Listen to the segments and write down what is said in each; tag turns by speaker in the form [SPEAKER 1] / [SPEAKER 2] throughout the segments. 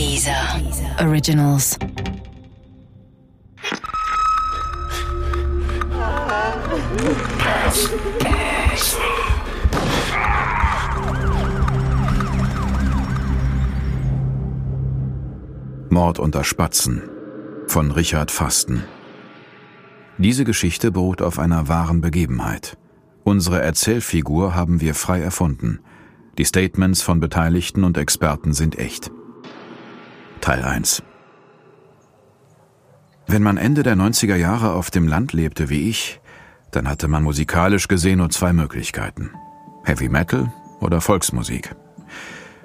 [SPEAKER 1] Dieser Originals.
[SPEAKER 2] Mord unter Spatzen von Richard Fasten. Diese Geschichte beruht auf einer wahren Begebenheit. Unsere Erzählfigur haben wir frei erfunden. Die Statements von Beteiligten und Experten sind echt. Teil 1 Wenn man Ende der 90er Jahre auf dem Land lebte wie ich, dann hatte man musikalisch gesehen nur zwei Möglichkeiten. Heavy Metal oder Volksmusik.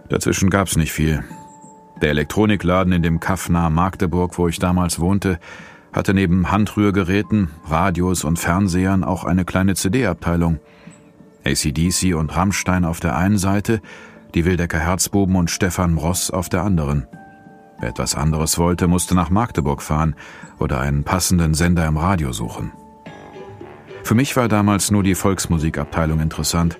[SPEAKER 2] Dazwischen gab's nicht viel. Der Elektronikladen in dem Kaff nahe Magdeburg, wo ich damals wohnte, hatte neben Handrührgeräten, Radios und Fernsehern auch eine kleine CD-Abteilung. ACDC und Rammstein auf der einen Seite, die Wildecker Herzbuben und Stefan Ross auf der anderen. Wer etwas anderes wollte, musste nach Magdeburg fahren oder einen passenden Sender im Radio suchen. Für mich war damals nur die Volksmusikabteilung interessant.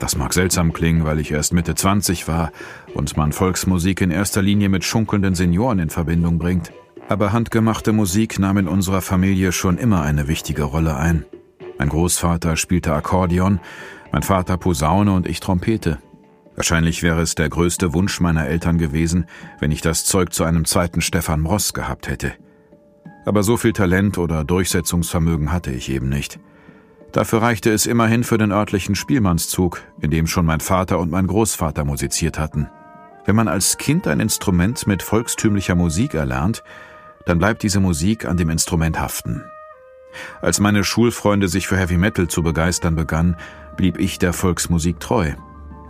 [SPEAKER 2] Das mag seltsam klingen, weil ich erst Mitte 20 war und man Volksmusik in erster Linie mit schunkelnden Senioren in Verbindung bringt. Aber handgemachte Musik nahm in unserer Familie schon immer eine wichtige Rolle ein. Mein Großvater spielte Akkordeon, mein Vater Posaune und ich Trompete. Wahrscheinlich wäre es der größte Wunsch meiner Eltern gewesen, wenn ich das Zeug zu einem zweiten Stefan Ross gehabt hätte. Aber so viel Talent oder Durchsetzungsvermögen hatte ich eben nicht. Dafür reichte es immerhin für den örtlichen Spielmannszug, in dem schon mein Vater und mein Großvater musiziert hatten. Wenn man als Kind ein Instrument mit volkstümlicher Musik erlernt, dann bleibt diese Musik an dem Instrument haften. Als meine Schulfreunde sich für Heavy Metal zu begeistern begannen, blieb ich der Volksmusik treu.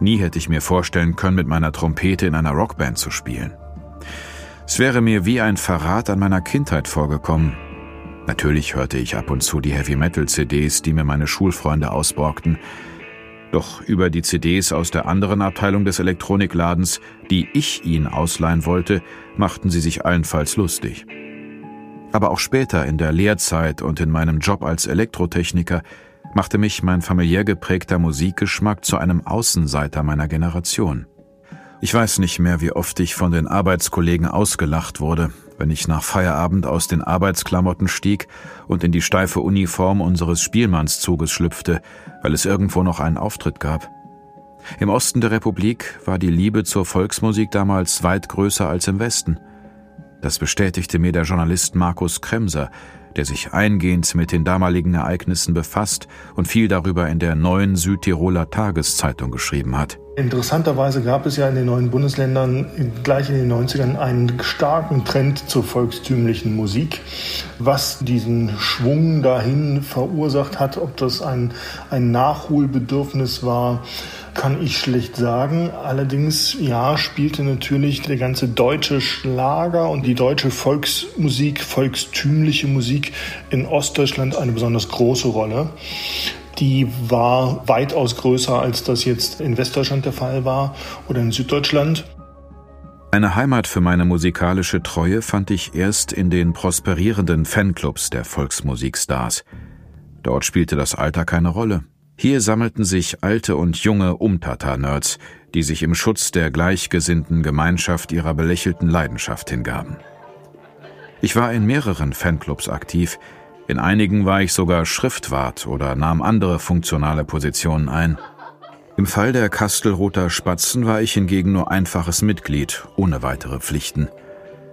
[SPEAKER 2] Nie hätte ich mir vorstellen können, mit meiner Trompete in einer Rockband zu spielen. Es wäre mir wie ein Verrat an meiner Kindheit vorgekommen, Natürlich hörte ich ab und zu die Heavy Metal CDs, die mir meine Schulfreunde ausborgten. Doch über die CDs aus der anderen Abteilung des Elektronikladens, die ich ihnen ausleihen wollte, machten sie sich allenfalls lustig. Aber auch später in der Lehrzeit und in meinem Job als Elektrotechniker machte mich mein familiär geprägter Musikgeschmack zu einem Außenseiter meiner Generation. Ich weiß nicht mehr, wie oft ich von den Arbeitskollegen ausgelacht wurde, wenn ich nach Feierabend aus den Arbeitsklamotten stieg und in die steife Uniform unseres Spielmannszuges schlüpfte, weil es irgendwo noch einen Auftritt gab. Im Osten der Republik war die Liebe zur Volksmusik damals weit größer als im Westen. Das bestätigte mir der Journalist Markus Kremser, der sich eingehend mit den damaligen Ereignissen befasst und viel darüber in der neuen Südtiroler Tageszeitung geschrieben hat.
[SPEAKER 3] Interessanterweise gab es ja in den neuen Bundesländern gleich in den 90ern einen starken Trend zur volkstümlichen Musik, was diesen Schwung dahin verursacht hat, ob das ein, ein Nachholbedürfnis war, kann ich schlecht sagen. Allerdings, ja, spielte natürlich der ganze deutsche Schlager und die deutsche Volksmusik, volkstümliche Musik in Ostdeutschland eine besonders große Rolle. Die war weitaus größer, als das jetzt in Westdeutschland der Fall war oder in Süddeutschland.
[SPEAKER 2] Eine Heimat für meine musikalische Treue fand ich erst in den prosperierenden Fanclubs der Volksmusikstars. Dort spielte das Alter keine Rolle. Hier sammelten sich alte und junge Umtata-Nerds, die sich im Schutz der gleichgesinnten Gemeinschaft ihrer belächelten Leidenschaft hingaben. Ich war in mehreren Fanclubs aktiv, in einigen war ich sogar Schriftwart oder nahm andere funktionale Positionen ein. Im Fall der Kastelroter Spatzen war ich hingegen nur einfaches Mitglied, ohne weitere Pflichten.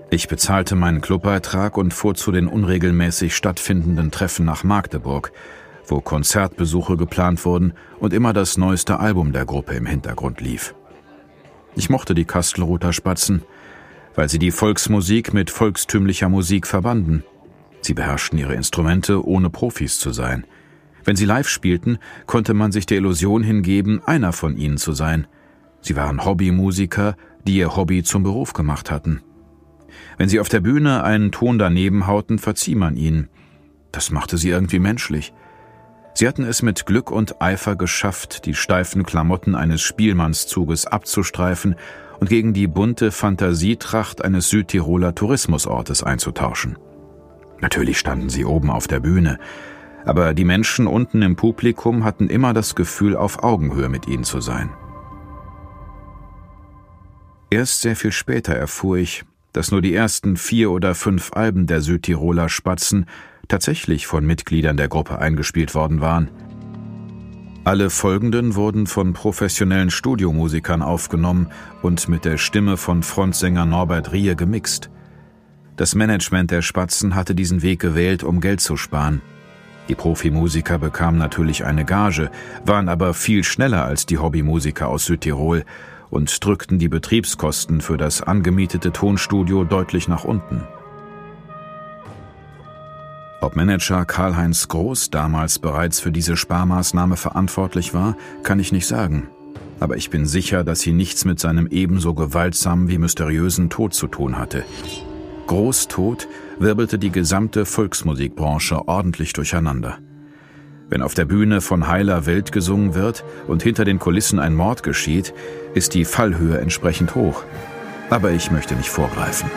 [SPEAKER 2] Ich bezahlte meinen Clubbeitrag und fuhr zu den unregelmäßig stattfindenden Treffen nach Magdeburg, wo Konzertbesuche geplant wurden und immer das neueste Album der Gruppe im Hintergrund lief. Ich mochte die Kastelruther Spatzen, weil sie die Volksmusik mit volkstümlicher Musik verbanden. Sie beherrschten ihre Instrumente, ohne Profis zu sein. Wenn sie live spielten, konnte man sich der Illusion hingeben, einer von ihnen zu sein. Sie waren Hobbymusiker, die ihr Hobby zum Beruf gemacht hatten. Wenn sie auf der Bühne einen Ton daneben hauten, verzieh man ihnen. Das machte sie irgendwie menschlich. Sie hatten es mit Glück und Eifer geschafft, die steifen Klamotten eines Spielmannszuges abzustreifen und gegen die bunte Fantasietracht eines Südtiroler Tourismusortes einzutauschen. Natürlich standen sie oben auf der Bühne, aber die Menschen unten im Publikum hatten immer das Gefühl, auf Augenhöhe mit ihnen zu sein. Erst sehr viel später erfuhr ich, dass nur die ersten vier oder fünf Alben der Südtiroler Spatzen tatsächlich von Mitgliedern der Gruppe eingespielt worden waren. Alle folgenden wurden von professionellen Studiomusikern aufgenommen und mit der Stimme von Frontsänger Norbert Rie gemixt. Das Management der Spatzen hatte diesen Weg gewählt, um Geld zu sparen. Die Profimusiker bekamen natürlich eine Gage, waren aber viel schneller als die Hobbymusiker aus Südtirol und drückten die Betriebskosten für das angemietete Tonstudio deutlich nach unten. Ob Manager Karl-Heinz Groß damals bereits für diese Sparmaßnahme verantwortlich war, kann ich nicht sagen. Aber ich bin sicher, dass sie nichts mit seinem ebenso gewaltsamen wie mysteriösen Tod zu tun hatte. Groß Tod wirbelte die gesamte Volksmusikbranche ordentlich durcheinander. Wenn auf der Bühne von heiler Welt gesungen wird und hinter den Kulissen ein Mord geschieht, ist die Fallhöhe entsprechend hoch. Aber ich möchte nicht vorgreifen.